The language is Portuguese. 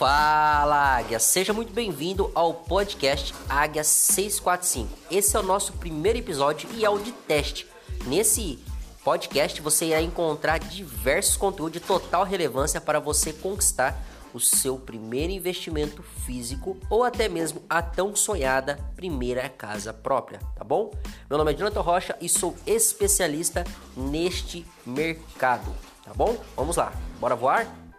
Fala Águia, seja muito bem-vindo ao podcast Águia 645. Esse é o nosso primeiro episódio e é o de teste. Nesse podcast você irá encontrar diversos conteúdos de total relevância para você conquistar o seu primeiro investimento físico ou até mesmo a tão sonhada primeira casa própria, tá bom? Meu nome é Jonathan Rocha e sou especialista neste mercado, tá bom? Vamos lá, bora voar?